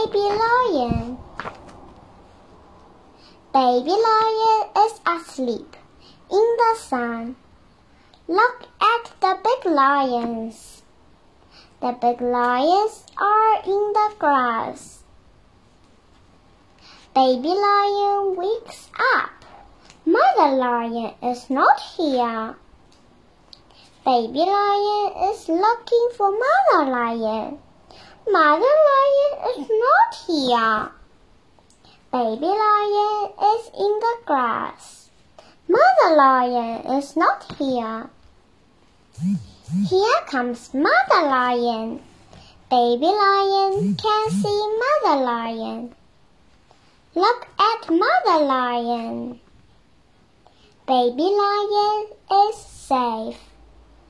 baby lion. Baby lion is asleep in the sun. Look at the big lions. The big lions are in the grass. Baby lion wakes up. Mother lion is not here. Baby lion is looking for mother lion. Mother lion is not here. Baby lion is in the grass. Mother lion is not here. Here comes Mother Lion. Baby Lion can see Mother Lion. Look at Mother Lion. Baby Lion is safe.